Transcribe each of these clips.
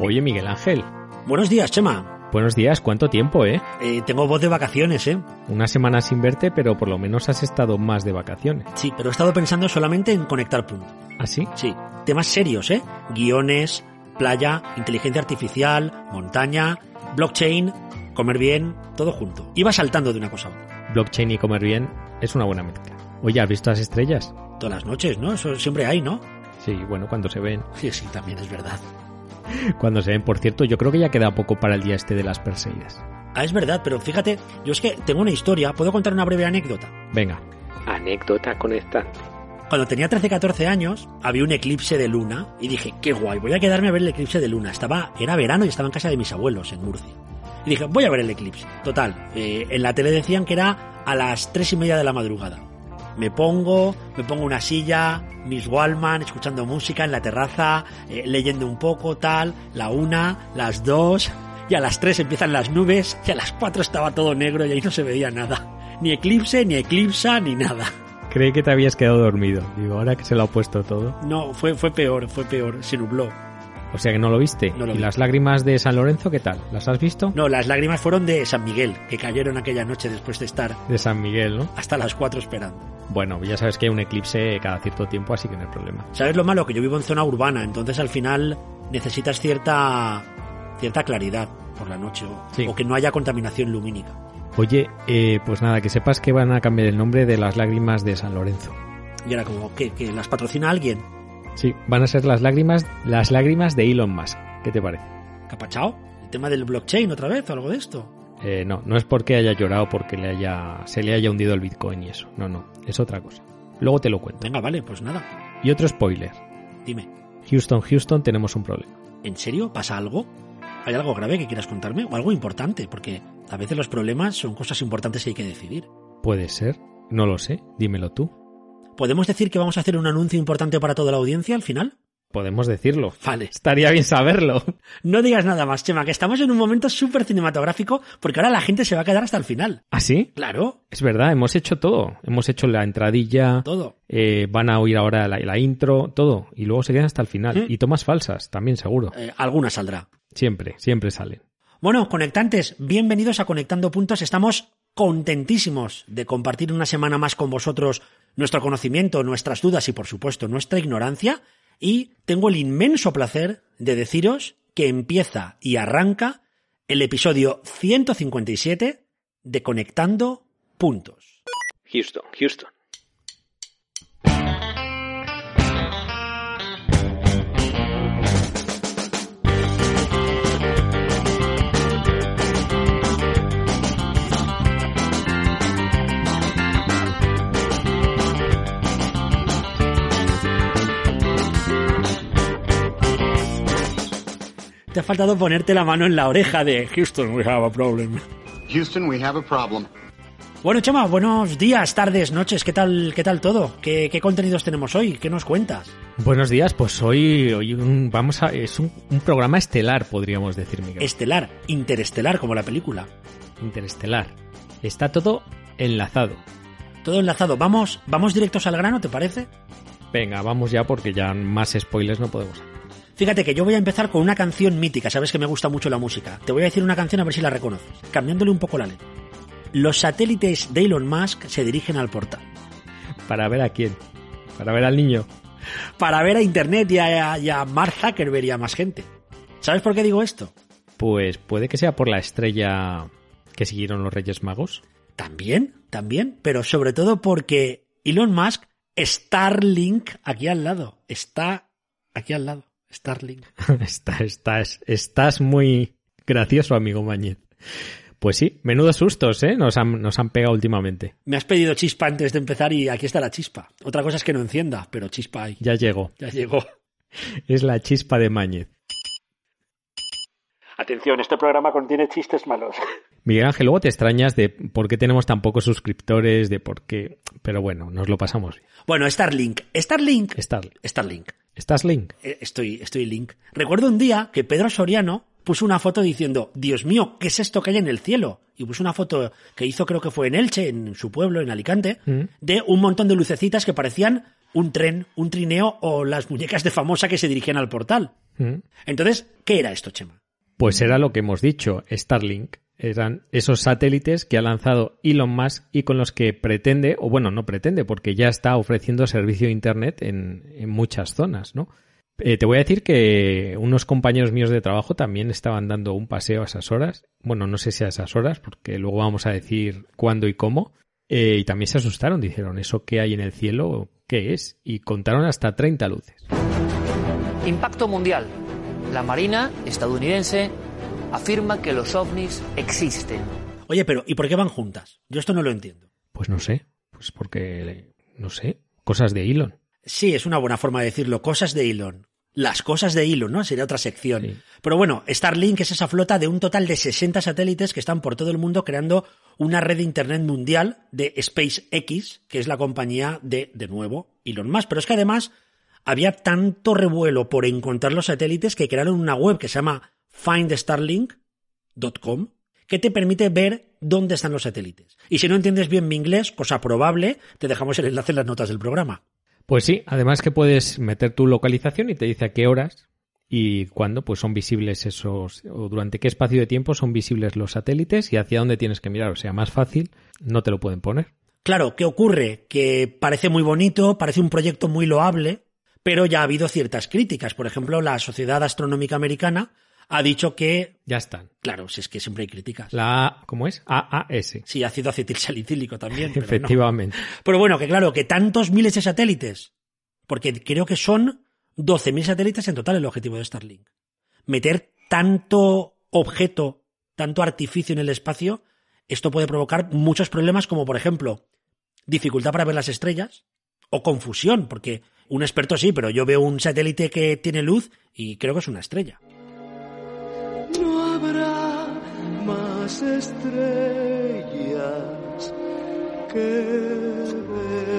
Oye, Miguel Ángel. Buenos días, Chema. Buenos días, ¿cuánto tiempo, eh? eh? Tengo voz de vacaciones, ¿eh? Una semana sin verte, pero por lo menos has estado más de vacaciones. Sí, pero he estado pensando solamente en conectar punto. ¿Ah, sí? Sí. Temas serios, ¿eh? Guiones, playa, inteligencia artificial, montaña, blockchain, comer bien, todo junto. Iba saltando de una cosa a otra. Blockchain y comer bien es una buena mezcla. Oye, ¿has visto las estrellas? Todas las noches, ¿no? Eso siempre hay, ¿no? Sí, bueno, cuando se ven. Sí, sí, también es verdad. Cuando se ven, por cierto, yo creo que ya queda poco para el día este de las Perseidas. Ah, es verdad, pero fíjate, yo es que tengo una historia, ¿puedo contar una breve anécdota? Venga. Anécdota conectando. Cuando tenía 13-14 años, había un eclipse de luna y dije, qué guay, voy a quedarme a ver el eclipse de luna. Estaba, era verano y estaba en casa de mis abuelos en Murcia. Y dije, voy a ver el eclipse. Total, eh, en la tele decían que era a las tres y media de la madrugada. Me pongo, me pongo una silla, Miss Wallman, escuchando música en la terraza, eh, leyendo un poco, tal, la una, las dos, y a las tres empiezan las nubes, y a las cuatro estaba todo negro y ahí no se veía nada. Ni eclipse, ni eclipsa, ni nada. Creí que te habías quedado dormido. Digo, ahora que se lo ha puesto todo. No, fue, fue peor, fue peor, se nubló. O sea que no lo viste. No lo ¿Y vi. las lágrimas de San Lorenzo qué tal? ¿Las has visto? No, las lágrimas fueron de San Miguel, que cayeron aquella noche después de estar De San Miguel, ¿no? hasta las cuatro esperando. Bueno, ya sabes que hay un eclipse cada cierto tiempo, así que no hay problema. ¿Sabes lo malo? Que yo vivo en zona urbana, entonces al final necesitas cierta cierta claridad por la noche o, Sí. o que no haya contaminación lumínica. Oye, eh, pues nada, que sepas que van a cambiar el nombre de las lágrimas de San Lorenzo. Y era como, ¿qué? ¿Que las patrocina alguien? Sí, van a ser las lágrimas, las lágrimas de Elon Musk. ¿Qué te parece? ¿Capachao? ¿El tema del blockchain otra vez o algo de esto? Eh, no, no es porque haya llorado porque le haya, se le haya hundido el Bitcoin y eso. No, no, es otra cosa. Luego te lo cuento. Venga, vale, pues nada. Y otro spoiler. Dime, Houston, Houston, tenemos un problema. ¿en serio? ¿Pasa algo? ¿Hay algo grave que quieras contarme? ¿O algo importante? Porque a veces los problemas son cosas importantes que hay que decidir. Puede ser, no lo sé, dímelo tú. ¿Podemos decir que vamos a hacer un anuncio importante para toda la audiencia al final? Podemos decirlo. Vale. Estaría bien saberlo. No digas nada más, Chema, que estamos en un momento súper cinematográfico porque ahora la gente se va a quedar hasta el final. ¿Ah, sí? Claro, Es verdad, hemos hecho todo. Hemos hecho la entradilla, todo. eh, van a oír ahora la, la intro, todo. Y luego se quedan hasta el final. Mm. Y tomas falsas, también seguro. Eh, alguna saldrá. Siempre, siempre salen. Bueno, conectantes, bienvenidos a Conectando Puntos. Estamos contentísimos de compartir una semana más con vosotros nuestro conocimiento, nuestras dudas y, por supuesto, nuestra ignorancia. Y tengo el inmenso placer de deciros que empieza y arranca el episodio 157 de Conectando Puntos. Houston, Houston. Te ha faltado ponerte la mano en la oreja de Houston, we have a problem. Houston, we have a problem. Bueno, Chema, buenos días, tardes, noches, ¿qué tal, qué tal todo? ¿Qué, qué contenidos tenemos hoy? ¿Qué nos cuentas? Buenos días, pues hoy, hoy un- vamos a, es un, un programa estelar, podríamos decir, Miguel. Estelar, interestelar, como la película. Interestelar. Está todo enlazado. Todo enlazado. Vamos, vamos directos al grano, ¿te parece? Venga, vamos ya porque ya más spoilers no podemos. hacer. Fíjate que yo voy a empezar con una canción mítica, sabes que me gusta mucho la música. Te voy a decir una canción a ver si la reconoces, cambiándole un poco la letra. Los satélites de Elon Musk se dirigen al portal. ¿Para ver a quién? ¿Para ver al niño? Para ver a Internet y a, y a Mark Zuckerberg y a más gente. ¿Sabes por qué digo esto? Pues puede que sea por la estrella que siguieron los Reyes Magos. También, también, pero sobre todo porque Elon Musk, Starlink, aquí al lado, está aquí al lado, Starlink. Está- estás, estás muy gracioso, amigo Mañez. Pues sí, menudos sustos, ¿eh? Nos han, nos han pegado últimamente. Me has pedido chispa antes de empezar y aquí está la chispa. Otra cosa es que no encienda, pero chispa hay. Ya llegó. Ya llegó. Es la chispa de Mañez. Atención, este programa contiene chistes malos. Miguel Ángel, luego te extrañas de por qué tenemos tan pocos suscriptores, de por qué... Pero bueno, nos lo pasamos. Bueno, Starlink. Starlink. Starlink. Starlink. ¿Estás Link? Eh, Estoy, estoy link. Recuerdo un día que Pedro Soriano puso una foto diciendo, Dios mío, ¿qué es esto que hay en el cielo? Y puso una foto que hizo, creo que fue en Elche, en su pueblo, en Alicante, Mm. de un montón de lucecitas que parecían un tren, un trineo o las muñecas de famosa que se dirigían al portal. Mm. Entonces, ¿qué era esto, Chema? Pues era lo que hemos dicho, Starlink. Eran esos satélites que ha lanzado Elon Musk y con los que pretende, o bueno, no pretende, porque ya está ofreciendo servicio de Internet en, muchas zonas, ¿no? Eh, te voy a decir que unos compañeros míos de trabajo también estaban dando un paseo a esas horas. Bueno, no sé si a esas horas, porque luego vamos a decir cuándo y cómo. Eh, y también se asustaron, dijeron, ¿eso qué hay en el cielo? ¿Qué es? Y contaron hasta 30 luces. Impacto mundial. La Marina estadounidense afirma que los ovnis existen. Oye, pero ¿y por qué van juntas? Yo esto no lo entiendo. Pues no sé, pues porque, no sé, cosas de Elon. Sí, es una buena forma de decirlo. Cosas de Elon. Las cosas de Elon, ¿no? Sería otra sección. Sí. Pero bueno, Starlink es esa flota de un total de 60 satélites que están por todo el mundo creando una red de Internet mundial de SpaceX, que es la compañía de, de nuevo, Elon Musk. Pero es que además había tanto revuelo por encontrar los satélites que crearon una web que se llama findstarlink.com que te permite ver dónde están los satélites. Y si no entiendes bien mi inglés, cosa probable, te dejamos el enlace en las notas del programa. Pues sí, además que puedes meter tu localización y te dice a qué horas y cuándo pues son visibles esos o durante qué espacio de tiempo son visibles los satélites y hacia dónde tienes que mirar, o sea, más fácil, no te lo pueden poner. Claro, ¿qué ocurre? Que parece muy bonito, parece un proyecto muy loable, pero ya ha habido ciertas críticas. Por ejemplo, la Sociedad Astronómica Americana ha dicho que, Ya están. claro, si es que siempre hay críticas. La A, ¿cómo es? AAS. Sí, ácido acetilsalicílico también. pero no. Efectivamente. Pero bueno, que claro, que tantos miles de satélites, porque creo que son 12.000 satélites en total el objetivo de Starlink. Meter tanto objeto, tanto artificio en el espacio, esto puede provocar muchos problemas como por ejemplo dificultad para ver las estrellas o confusión, porque un experto sí, pero yo veo un satélite que tiene luz y creo que es una estrella. Más estrellas que ver.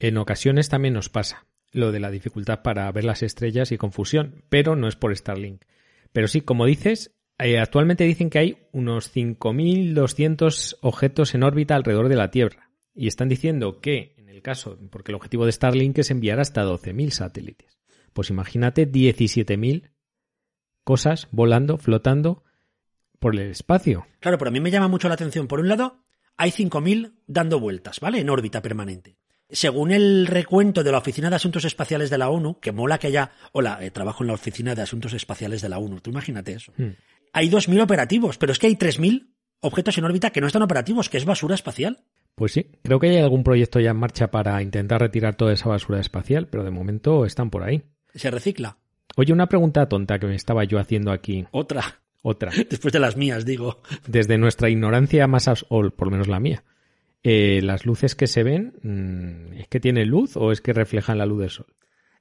En ocasiones también nos pasa lo de la dificultad para ver las estrellas y confusión, pero no es por Starlink. Pero sí, como dices, eh, actualmente dicen que hay unos 5.200 objetos en órbita alrededor de la Tierra. Y están diciendo que, en el caso, porque el objetivo de Starlink es enviar hasta 12.000 satélites. Pues imagínate 17.000 cosas volando, flotando por el espacio. Claro, pero a mí me llama mucho la atención. Por un lado, hay 5.000 dando vueltas, ¿vale? En órbita permanente. Según el recuento de la Oficina de Asuntos Espaciales de la ONU, que mola que haya... Hola, eh, trabajo en la Oficina de Asuntos Espaciales de la ONU. Tú imagínate eso. Hmm. Hay 2.000 operativos, pero es que hay 3.000 objetos en órbita que no están operativos, que es basura espacial. Pues sí, creo que hay algún proyecto ya en marcha para intentar retirar toda esa basura espacial, pero de momento están por ahí. Se recicla. Oye, una pregunta tonta que me estaba yo haciendo aquí. Otra. Otra. Después de las mías, digo. Desde nuestra ignorancia más, o por lo menos la mía. Eh, ¿Las luces que se ven, mm, es que tienen luz o es que reflejan la luz del sol?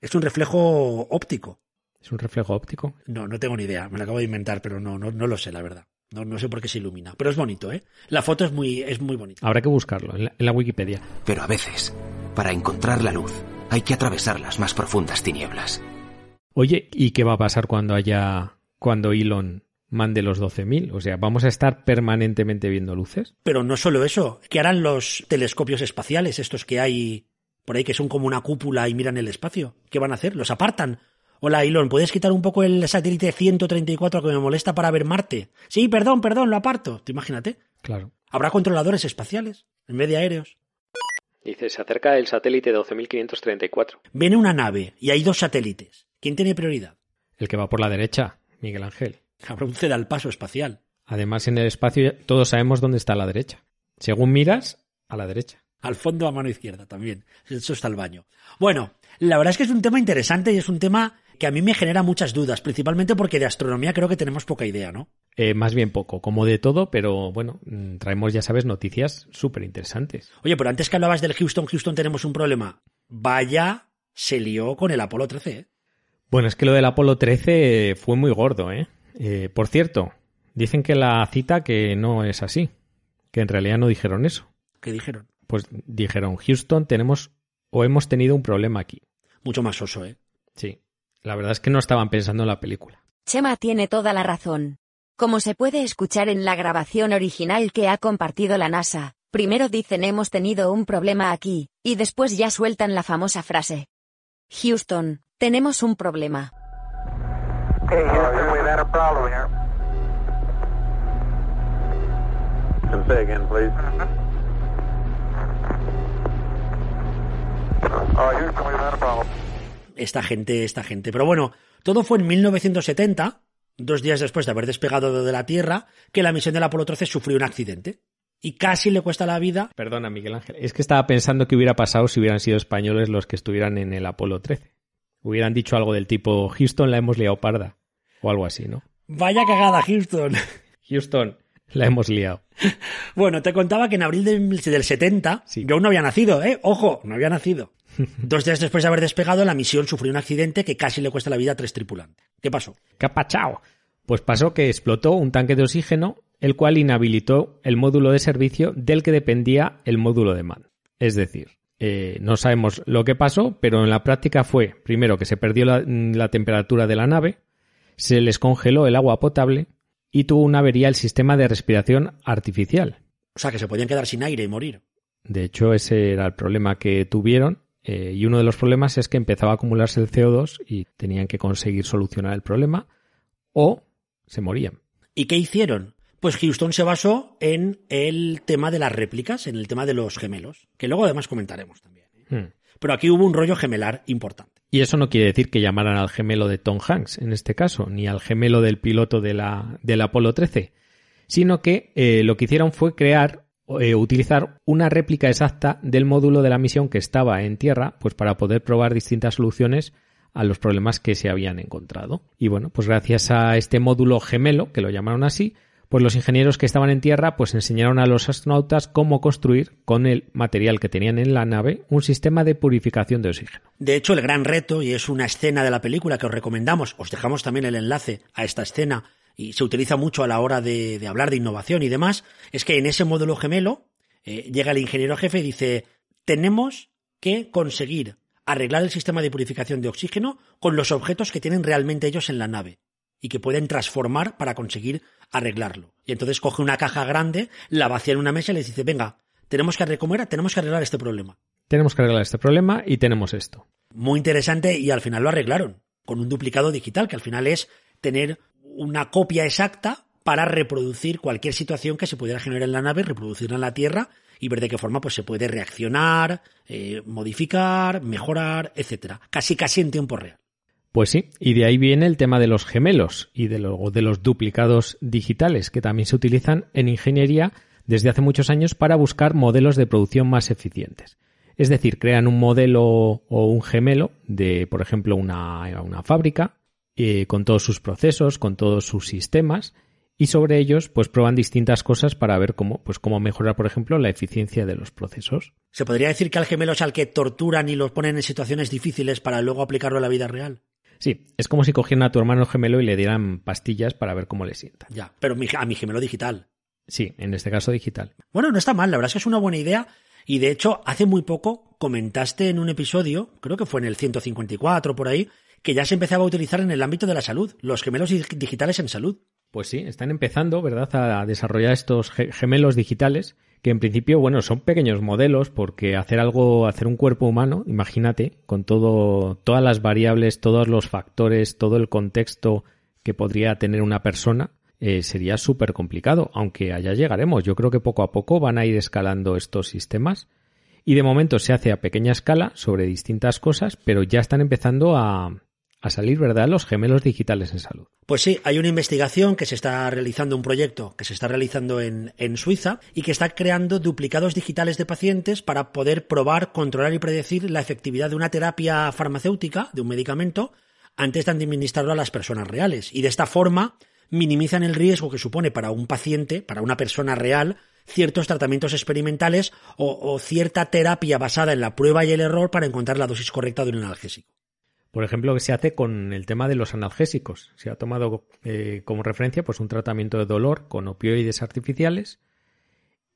Es un reflejo óptico. ¿Es un reflejo óptico? No, no tengo ni idea. Me lo acabo de inventar, pero no, no, no lo sé, la verdad. No, no sé por qué se ilumina. Pero es bonito, ¿eh? La foto es muy, es muy bonita. Habrá que buscarlo en la, en la Wikipedia. Pero a veces, para encontrar la luz, hay que atravesar las más profundas tinieblas. Oye, ¿y qué va a pasar cuando haya, cuando Elon mande los 12.000? O sea, ¿vamos a estar permanentemente viendo luces? Pero no solo eso. ¿Qué harán los telescopios espaciales, estos que hay por ahí que son como una cúpula y miran el espacio? ¿Qué van a hacer? ¿Los apartan? Hola, Elon, ¿puedes quitar un poco el satélite 134 que me molesta para ver Marte? Sí, perdón, perdón, lo aparto. Tú imagínate. Claro. Habrá controladores espaciales en vez de aéreos. Dice, se acerca el satélite 12.534. Viene una nave y hay dos satélites. ¿Quién tiene prioridad? El que va por la derecha, Miguel Ángel. Habrá un al paso espacial. Además, en el espacio todos sabemos dónde está la derecha. Según miras, a la derecha. Al fondo a mano izquierda también. Eso está el baño. Bueno, la verdad es que es un tema interesante y es un tema que a mí me genera muchas dudas, principalmente porque de astronomía creo que tenemos poca idea, ¿no? Eh, más bien poco, como de todo, pero bueno, mm, traemos, ya sabes, noticias súper interesantes. Oye, pero antes que hablabas del Houston, Houston tenemos un problema. Vaya, se lió con el Apolo 13, ¿eh? Bueno, es que lo del Apolo 13 fue muy gordo, ¿eh? Eh, Por cierto, dicen que la cita que no es así, que en realidad no dijeron eso. ¿Qué dijeron? Pues dijeron, Houston, tenemos o hemos tenido un problema aquí. Mucho más oso, ¿eh? Sí, la verdad es que no estaban pensando en la película. Chema tiene toda la razón. Como se puede escuchar en la grabación original que ha compartido la NASA, Primero dicen hemos tenido un problema aquí, y después ya sueltan la famosa frase. Houston, tenemos un problema. Okay, Houston, we've had a problem here. Can say again, please. Houston, we've had a problem. esta gente, esta gente. Pero bueno, todo fue en 1970, dos días después de haber despegado de la Tierra, que la misión del Apolo 13 sufrió un accidente. Y casi le cuesta la vida. Perdona, Miguel Ángel. Es que estaba pensando que hubiera pasado si hubieran sido españoles los que estuvieran en el Apolo 13. Hubieran dicho algo del tipo, Houston la hemos liado parda. O algo así, ¿no? Vaya cagada, Houston. Houston, la hemos liado. Bueno, te contaba que en abril del, del 70, Sí. yo aún no había nacido, ¿eh? Ojo, no había nacido. Dos días después de haber despegado, la misión sufrió un accidente que casi le cuesta la vida a tres tripulantes. ¿Qué pasó? ¿Qué ha pachao? Pues pasó que explotó un tanque de oxígeno, el cual inhabilitó el módulo de servicio del que dependía el módulo de mando. Es decir, eh, no sabemos lo que pasó, pero en la práctica fue, primero, que se perdió la, la temperatura de la nave, se les congeló el agua potable y tuvo una avería el sistema de respiración artificial. O sea, que se podían quedar sin aire y morir. De hecho, ese era el problema que tuvieron. eh, y uno de los problemas es que empezaba a acumularse el CO2 y tenían que conseguir solucionar el problema o se morían. ¿Y qué hicieron? Pues Houston se basó en el tema de las réplicas, en el tema de los gemelos, que luego además comentaremos también. Hmm. Pero aquí hubo un rollo gemelar importante. Y eso no quiere decir que llamaran al gemelo de Tom Hanks, en este caso, ni al gemelo del piloto de la, del Apolo 13, sino que eh, lo que hicieron fue crear, eh, utilizar una réplica exacta del módulo de la misión que estaba en tierra, pues para poder probar distintas soluciones a los problemas que se habían encontrado. Y bueno, pues gracias a este módulo gemelo, que lo llamaron así, pues los ingenieros que estaban en tierra pues enseñaron a los astronautas cómo construir con el material que tenían en la nave un sistema de purificación de oxígeno. De hecho, el gran reto, y es una escena de la película que os recomendamos, os dejamos también el enlace a esta escena, y se utiliza mucho a la hora de, hablar de innovación y demás, es que en ese módulo gemelo eh, llega el ingeniero jefe y dice, tenemos que conseguir arreglar el sistema de purificación de oxígeno con los objetos que tienen realmente ellos en la nave y que pueden transformar para conseguir arreglarlo. Y entonces coge una caja grande, la vacía en una mesa y les dice, venga, tenemos que arreglar, tenemos que arreglar este problema. Tenemos que arreglar este problema y tenemos esto. Muy interesante y al final lo arreglaron con un duplicado digital, que al final es tener una copia exacta para reproducir cualquier situación que se pudiera generar en la nave, reproducirla en la Tierra y ver de qué forma pues se puede reaccionar, eh, modificar, mejorar, etcétera. Casi casi en tiempo real. Pues sí, y de ahí viene el tema de los gemelos y de, de los duplicados digitales, que también se utilizan en ingeniería desde hace muchos años para buscar modelos de producción más eficientes. Es decir, crean un modelo o un gemelo de, por ejemplo, una, una fábrica, eh, con todos sus procesos, con todos sus sistemas, y sobre ellos, pues prueban distintas cosas para ver cómo, pues cómo mejorar, por ejemplo, la eficiencia de los procesos. ¿Se podría decir que al gemelo es al que torturan y los ponen en situaciones difíciles para luego aplicarlo a la vida real? Sí, es como si cogieran a tu hermano gemelo y le dieran pastillas para ver cómo le sienta. Ya, pero mi- a mi gemelo digital. Sí, en este caso digital. Bueno, no está mal, la verdad es que es una buena idea. Y de hecho, hace muy poco comentaste en un episodio, creo que fue en el 154 por ahí, que ya se empezaba a utilizar en el ámbito de la salud, los gemelos dig- digitales en salud. Pues sí, están empezando, ¿verdad?, a desarrollar estos ge- gemelos digitales, que en principio, bueno, son pequeños modelos, porque hacer algo, hacer un cuerpo humano, imagínate, con todo, todas las variables, todos los factores, todo el contexto que podría tener una persona, eh, sería súper complicado, aunque allá llegaremos. Yo creo que poco a poco van a ir escalando estos sistemas. Y de momento se hace a pequeña escala sobre distintas cosas, pero ya están empezando a, a salir, ¿verdad?, los gemelos digitales en salud. Pues sí, hay una investigación que se está realizando, un proyecto que se está realizando en, Suiza y que está creando duplicados digitales de pacientes para poder probar, controlar y predecir la efectividad de una terapia farmacéutica, de un medicamento, antes de administrarlo a las personas reales. Y de esta forma minimizan el riesgo que supone para un paciente, para una persona real, ciertos tratamientos experimentales o cierta terapia basada en la prueba y el error para encontrar la dosis correcta de un analgésico. Por ejemplo, que se hace con el tema de los analgésicos. Se ha tomado eh, como referencia pues un tratamiento de dolor con opioides artificiales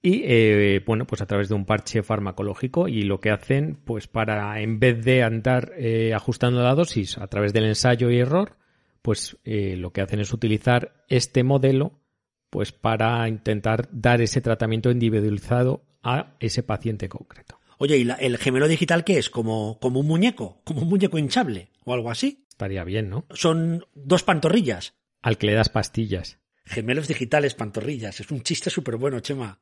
y eh, bueno, pues a través de un parche farmacológico y lo que hacen pues para en vez de andar eh, ajustando la dosis a través del ensayo y error, pues lo que hacen es utilizar este modelo pues para intentar dar ese tratamiento individualizado a ese paciente concreto. Oye, ¿y la- el gemelo digital qué es? ¿Como, como un muñeco? ¿Como un muñeco hinchable? ¿O algo así? Estaría bien, ¿no? Son dos pantorrillas. Al que le das pastillas. Gemelos digitales, pantorrillas. Es un chiste súper bueno, Chema.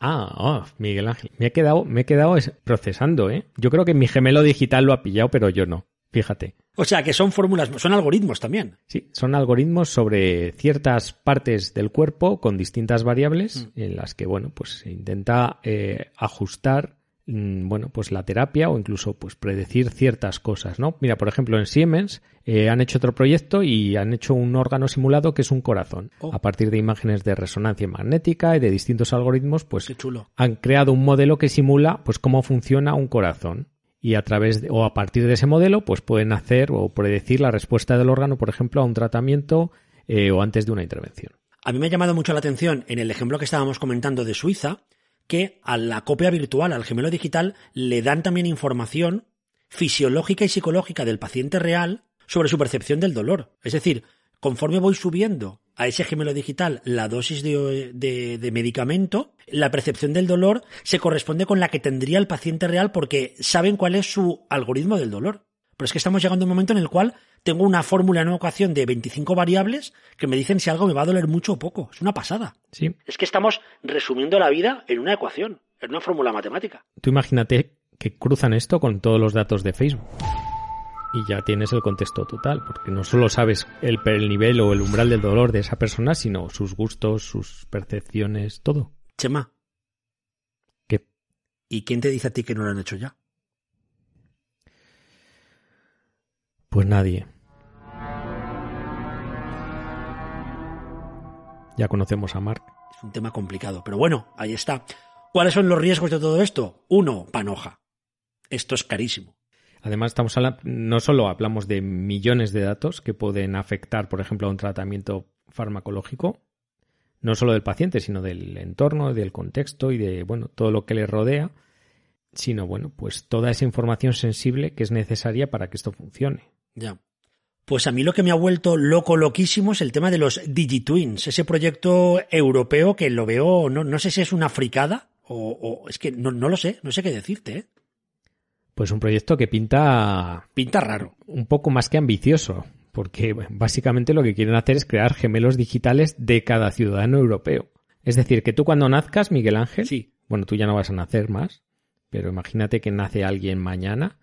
Ah, oh, Miguel Ángel. Me he quedado, me he quedado es- procesando, ¿eh? Yo creo que mi gemelo digital lo ha pillado, pero yo no. Fíjate. O sea, que son fórmulas, son algoritmos también. Sí, son algoritmos sobre ciertas partes del cuerpo con distintas variables en las que, bueno, pues se intenta eh, ajustar, mm, bueno, pues la terapia o incluso pues predecir ciertas cosas, ¿no? Mira, por ejemplo, en Siemens eh, han hecho otro proyecto y han hecho un órgano simulado que es un corazón. Oh. A partir de imágenes de resonancia magnética y de distintos algoritmos, pues chulo. han creado un modelo que simula pues cómo funciona un corazón y a través de- o a partir de ese modelo pues pueden hacer o predecir la respuesta del órgano por ejemplo a un tratamiento eh, o antes de una intervención A mí me ha llamado mucho la atención en el ejemplo que estábamos comentando de Suiza, que a la copia virtual, al gemelo digital, le dan también información fisiológica y psicológica del paciente real sobre su percepción del dolor. Es decir, conforme voy subiendo a ese gemelo digital la dosis de, de- de medicamento, la percepción del dolor se corresponde con la que tendría el paciente real porque saben cuál es su algoritmo del dolor. Pero es que estamos llegando a un momento en el cual tengo una fórmula en una ecuación de 25 variables que me dicen si algo me va a doler mucho o poco. Es una pasada. sí Es que estamos resumiendo la vida en una ecuación, en una fórmula matemática. tú imagínate que cruzan esto con todos los datos de Facebook y ya tienes el contexto total porque no solo sabes el, el nivel o el umbral del dolor de esa persona sino sus gustos sus percepciones todo Chema. ¿Qué? ¿Y quién te dice a ti que no lo han hecho ya? pues nadie ya conocemos a Mark Es un tema complicado, pero bueno, ahí está. ¿Cuáles son los riesgos de todo esto? Uno, panoja. Esto es carísimo. Además, estamos no solo hablamos de millones de datos que pueden afectar, por ejemplo, a un tratamiento farmacológico, no solo del paciente, sino del entorno, del contexto y de, bueno, todo lo que le rodea, sino, bueno, pues toda esa información sensible que es necesaria para que esto funcione. Ya. Pues a mí lo que me ha vuelto loco, loquísimo es el tema de los Digitwins, ese proyecto europeo que lo veo, no, no sé si es una fricada o, o es que no, no lo sé, no sé qué decirte, ¿eh? Pues un proyecto que pinta Pinta raro. un poco más que ambicioso, porque bueno, básicamente lo que quieren hacer es crear gemelos digitales de cada ciudadano europeo. Es decir, que tú cuando nazcas, Miguel Ángel, Sí. bueno, tú ya no vas a nacer más, pero imagínate que nace alguien mañana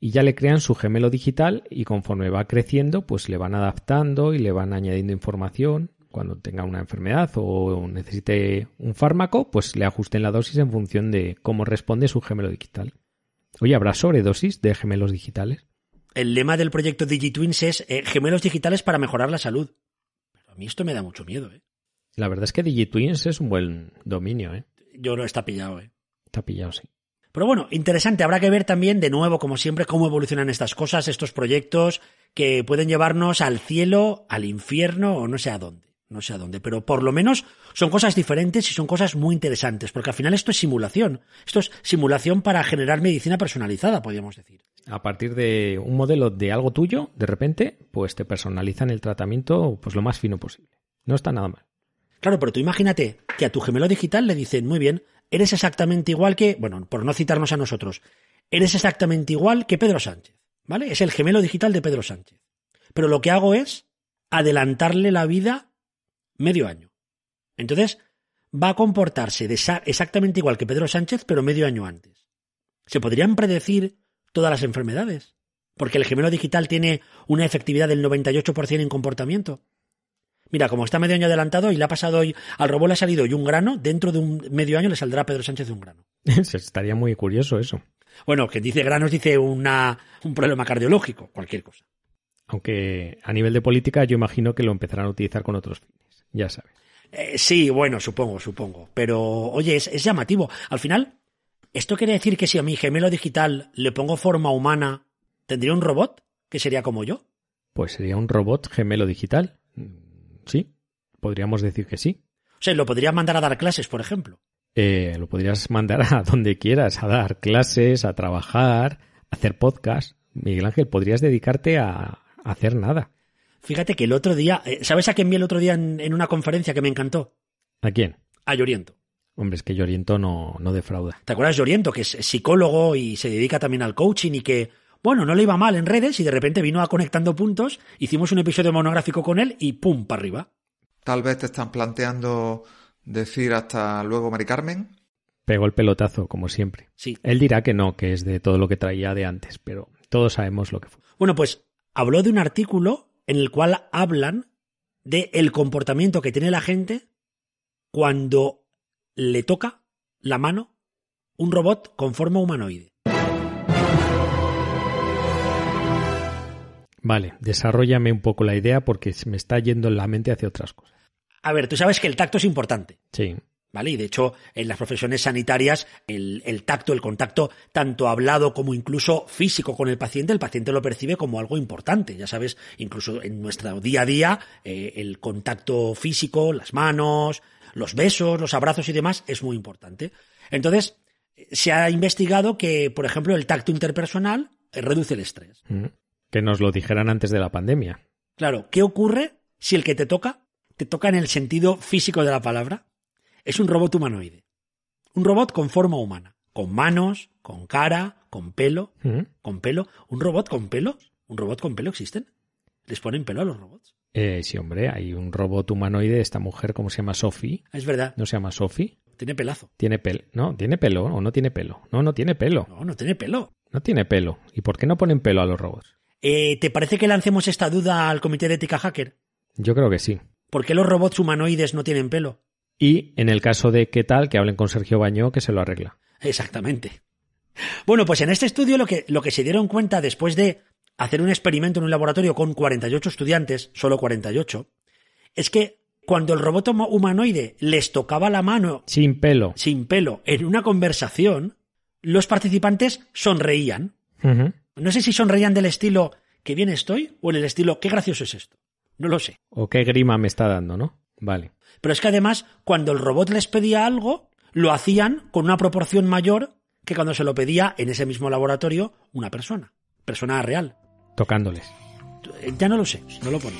y ya le crean su gemelo digital y conforme va creciendo, pues le van adaptando y le van añadiendo información. Cuando tenga una enfermedad o necesite un fármaco, pues le ajusten la dosis en función de cómo responde su gemelo digital. Oye, ¿habrá sobredosis de gemelos digitales? El lema del proyecto Digitwins es eh, gemelos digitales para mejorar la salud. Pero a mí esto me da mucho miedo, ¿eh? La verdad es que DigiTwins es un buen dominio, ¿eh? Yo no está pillado, ¿eh? Está pillado, sí. Pero bueno, interesante. Habrá que ver también, de nuevo, como siempre, cómo evolucionan estas cosas, estos proyectos que pueden llevarnos al cielo, al infierno o no sé a dónde. No sé a dónde. Pero por lo menos son cosas diferentes y son cosas muy interesantes. Porque al final esto es simulación. Esto es simulación para generar medicina personalizada, podríamos decir. A partir de un modelo de algo tuyo, de repente, pues te personalizan el tratamiento pues lo más fino posible. No está nada mal. Claro, pero tú imagínate que a tu gemelo digital le dicen, muy bien, eres exactamente igual que, bueno, por no citarnos a nosotros, eres exactamente igual que Pedro Sánchez, ¿vale? Es el gemelo digital de Pedro Sánchez. Pero lo que hago es adelantarle la vida medio año. Entonces, va a comportarse de exactamente igual que Pedro Sánchez, pero medio año antes. ¿Se podrían predecir todas las enfermedades? Porque el gemelo digital tiene una efectividad del 98% en comportamiento. Mira, como está medio año adelantado y le ha pasado hoy, al robot le ha salido hoy un grano, dentro de un medio año le saldrá a Pedro Sánchez de un grano. Estaría muy curioso eso. Bueno, que dice granos dice una, un problema cardiológico, cualquier cosa. Aunque a nivel de política yo imagino que lo empezarán a utilizar con otros fines. Ya sabes. Eh, sí, bueno, supongo, supongo. Pero, oye, es, es llamativo. Al final, ¿esto quiere decir que si a mi gemelo digital le pongo forma humana, tendría un robot que sería como yo? Pues sería un robot gemelo digital. Sí, podríamos decir que sí. O sea, lo podría mandar a dar clases, por ejemplo. Eh, lo podrías mandar a donde quieras, a dar clases, a trabajar, a hacer podcast. Miguel Ángel, podrías dedicarte a hacer nada. Fíjate que el otro día, eh, ¿sabes a quién vi el otro día en, en una conferencia que me encantó? ¿A quién? A Lloriento. Hombre, es que Lloriento no, no defrauda. ¿Te acuerdas de Oriento, que es psicólogo y se dedica también al coaching y que, bueno, no le iba mal en redes y de repente vino a conectando puntos, hicimos un episodio monográfico con él y pum, para arriba. Tal vez te están planteando decir hasta luego, Mari Carmen. Pegó el pelotazo, como siempre. Sí. Él dirá que no, que es de todo lo que traía de antes, pero todos sabemos lo que fue. Bueno, pues habló de un artículo en el cual hablan de el comportamiento que tiene la gente cuando le toca la mano un robot con forma humanoide. Vale, desarrollame un poco la idea porque se me está yendo en la mente hacia otras cosas. A ver, tú sabes que el tacto es importante. Sí. ¿Vale? Y de hecho, en las profesiones sanitarias, el, el, tacto, el contacto, tanto hablado como incluso físico con el paciente, el paciente lo percibe como algo importante. Ya sabes, incluso en nuestro día a día, eh, el contacto físico, las manos, los besos, los abrazos y demás, es muy importante. Entonces, se ha investigado que, por ejemplo, el tacto interpersonal eh, reduce el estrés. Mm. Que nos lo dijeran antes de la pandemia. Claro, ¿qué ocurre si el que te toca, te toca en el sentido físico de la palabra? Es un robot humanoide. Un robot con forma humana. Con manos, con cara, con pelo. Mm. Con pelo. ¿Un robot con pelo? ¿Un robot con pelo existen? ¿Les ponen pelo a los robots? Eh, sí, hombre, hay un robot humanoide, esta mujer, ¿cómo se llama? Sophie. Es verdad. ¿No se llama Sophie? Tiene pelazo. Tiene pelo. No, tiene pelo o no tiene pelo. No, no tiene pelo. No, no tiene pelo. No tiene pelo. ¿Y por qué no ponen pelo a los robots? Eh, ¿Te parece que lancemos esta duda al comité de ética hacker? Yo creo que sí. ¿Por qué los robots humanoides no tienen pelo? Y en el caso de qué tal, que hablen con Sergio Bañó, que se lo arregla. Exactamente. Bueno, pues en este estudio lo que, lo que se dieron cuenta después de hacer un experimento en un laboratorio con 48 estudiantes, solo 48, es que cuando el robot humanoide les tocaba la mano sin pelo, sin pelo en una conversación, los participantes sonreían. Uh -huh. No sé si sonreían del estilo qué bien estoy o en el estilo qué gracioso es esto. No lo sé. O qué grima me está dando, ¿no? Vale. Pero es que además, cuando el robot les pedía algo, lo hacían con una proporción mayor que cuando se lo pedía en ese mismo laboratorio una persona. Persona real. Tocándoles. Ya no lo sé, no lo pone.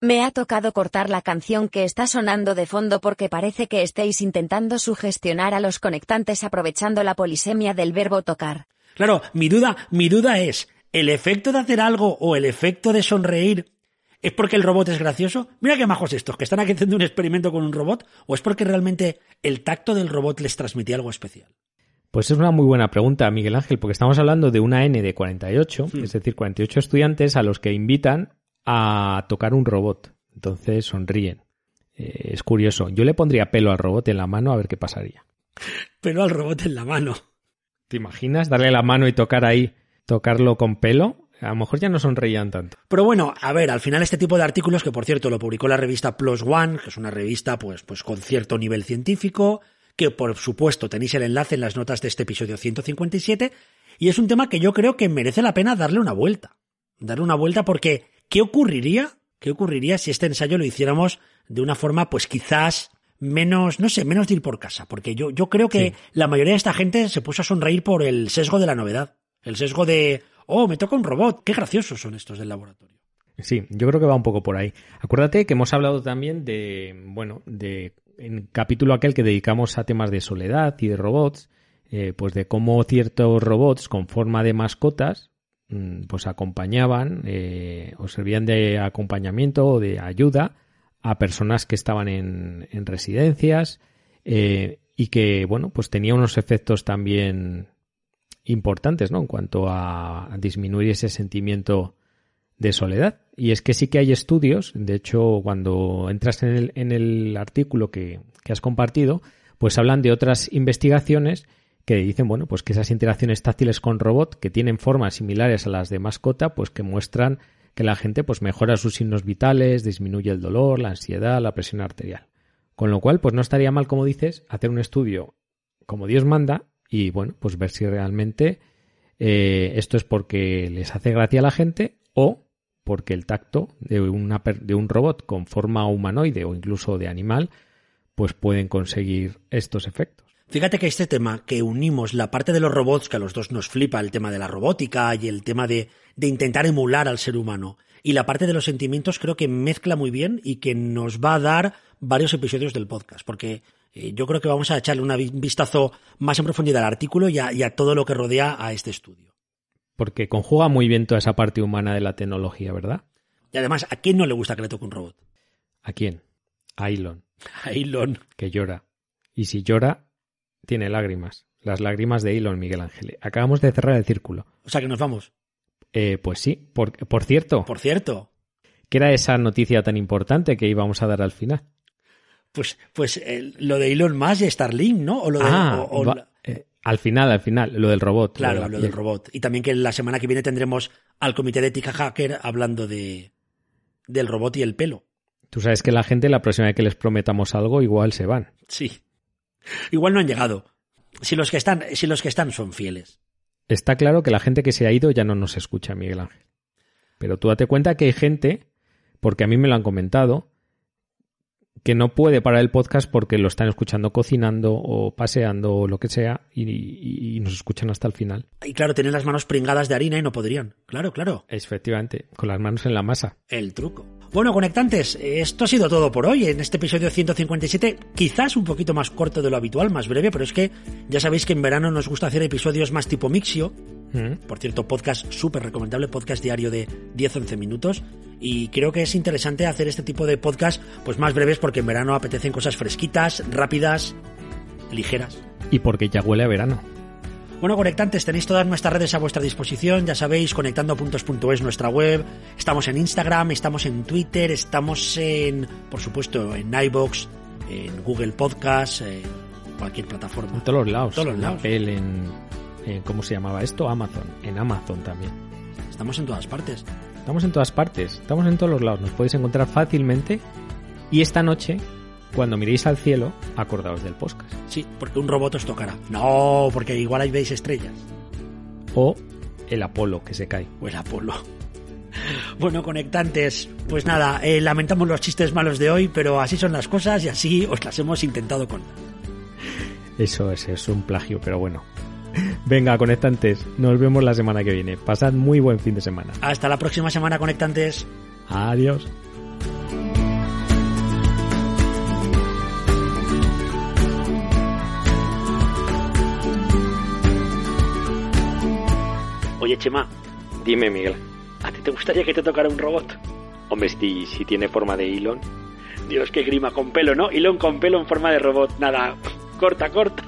Me ha tocado cortar la canción que está sonando de fondo porque parece que estéis intentando sugestionar a los conectantes aprovechando la polisemia del verbo tocar. Claro, mi duda, mi duda es, ¿el efecto de hacer algo o el efecto de sonreír ¿Es porque el robot es gracioso? Mira qué majos estos, que están aquí haciendo un experimento con un robot. ¿O es porque realmente el tacto del robot les transmitía algo especial? Pues es una muy buena pregunta, Miguel Ángel, porque estamos hablando de una N de 48, Hmm. mm. es decir, 48 estudiantes a los que invitan a tocar un robot. Entonces sonríen. Eh, es curioso. Yo le pondría pelo al robot en la mano a ver qué pasaría. Pelo al robot en la mano. ¿Te imaginas darle la mano y tocar ahí, tocarlo con pelo? A lo mejor ya no sonreían tanto. Pero bueno, a ver, al final este tipo de artículos, que por cierto lo publicó la revista Plus One, que es una revista pues, pues con cierto nivel científico, que por supuesto tenéis el enlace en las notas de este episodio 157, y es un tema que yo creo que merece la pena darle una vuelta. Darle una vuelta porque, ¿qué ocurriría? ¿Qué ocurriría si este ensayo lo hiciéramos de una forma, pues quizás menos, no sé, menos de ir por casa? Porque yo, yo creo que Sí. la mayoría de esta gente se puso a sonreír por el sesgo de la novedad. El sesgo de, oh, me toca un robot, qué graciosos son estos del laboratorio. Sí, yo creo que va un poco por ahí. Acuérdate que hemos hablado también de, bueno, de en capítulo aquel que dedicamos a temas de soledad y de robots, eh, pues de cómo ciertos robots con forma de mascotas, mm, pues acompañaban eh, o servían de acompañamiento o de ayuda a personas que estaban en, en residencias eh, y que, bueno, pues tenía unos efectos también importantes, ¿no? En cuanto a disminuir ese sentimiento de soledad. Y es que sí que hay estudios, de hecho, cuando entras en el, en el artículo que, que has compartido, pues hablan de otras investigaciones que dicen, bueno, pues que esas interacciones táctiles con robot que tienen formas similares a las de mascota, pues que muestran que la gente pues mejora sus signos vitales, disminuye el dolor, la ansiedad, la presión arterial. Con lo cual, pues no estaría mal, como dices, hacer un estudio como Dios manda y, bueno, pues ver si realmente eh, esto es porque les hace gracia a la gente o porque el tacto de, una, de un robot con forma humanoide o incluso de animal, pues pueden conseguir estos efectos. Fíjate que este tema, que unimos la parte de los robots, que a los dos nos flipa el tema de la robótica y el tema de, de intentar emular al ser humano, y la parte de los sentimientos creo que mezcla muy bien y que nos va a dar varios episodios del podcast, porque yo creo que vamos a echarle un vistazo más en profundidad al artículo y a, y a todo lo que rodea a este estudio. Porque conjuga muy bien toda esa parte humana de la tecnología, ¿verdad? Y además, ¿a quién no le gusta que le toque un robot? ¿A quién? A Elon, A Elon. que llora. Y si llora, tiene lágrimas. Las lágrimas de Elon, Miguel Ángel. Acabamos de cerrar el círculo. O sea que nos vamos. Eh, pues sí, por, por cierto, Por cierto, ¿qué era esa noticia tan importante que íbamos a dar al final? Pues, pues eh, lo de Elon Musk y Starlink, ¿no? O lo de, ah, o- o va- la- eh, al final, al final, lo del robot. claro, de la lo del robot. Y también que la semana que viene tendremos al comité de ética hacker hablando de del robot y el pelo. Tú sabes que la gente, la próxima vez que les prometamos algo, igual se van. Sí. Igual no han llegado. Si los que están, si los que están son fieles. Está claro que la gente que se ha ido ya no nos escucha, Miguel Ángel. Pero tú date cuenta que hay gente, porque a mí me lo han comentado, que no puede parar el podcast porque lo están escuchando cocinando o paseando o lo que sea y, y- y nos escuchan hasta el final. Y claro, tienen las manos pringadas de harina y no podrían. Claro, claro. Efectivamente, con las manos en la masa. El truco. Bueno, conectantes, esto ha sido todo por hoy en este episodio 157, quizás un poquito más corto de lo habitual, más breve, pero es que ya sabéis que en verano nos gusta hacer episodios más tipo mixio. Mm. Por cierto, podcast súper recomendable, podcast diario de 10-11 minutos. Y creo que es interesante hacer este tipo de podcast pues más breves porque en verano apetecen cosas fresquitas, rápidas, ligeras. Y porque ya huele a verano. Bueno, conectantes, tenéis todas nuestras redes a vuestra disposición, ya sabéis, conectandopuntos.es nuestra web, estamos en Instagram, estamos en Twitter, estamos en, por supuesto, en iBox, en Google Podcast, en cualquier plataforma. En todos los lados. Todos los lados. Apple, en, en- ¿Cómo se llamaba esto? Amazon. En Amazon también. Estamos en todas partes. Estamos en todas partes. Estamos en todos los lados. Nos podéis encontrar fácilmente. Y esta noche, cuando miréis al cielo, acordaos del podcast. Sí, porque un robot os tocará. No, porque igual ahí veis estrellas. O el Apolo que se cae. O el Apolo. Bueno, conectantes, pues nada, eh, lamentamos los chistes malos de hoy, pero así son las cosas y así os las hemos intentado contar. Eso es, es un plagio, pero bueno. Venga, conectantes, nos vemos la semana que viene. Pasad muy buen fin de semana. Hasta la próxima semana, conectantes. Adiós. Oye, Chema, Dime, Miguel. ¿a ti te gustaría que te tocara un robot? Hombre, si, si tiene forma de Elon. Dios, qué grima con pelo, ¿no? Elon con pelo en forma de robot. Nada, corta, corta.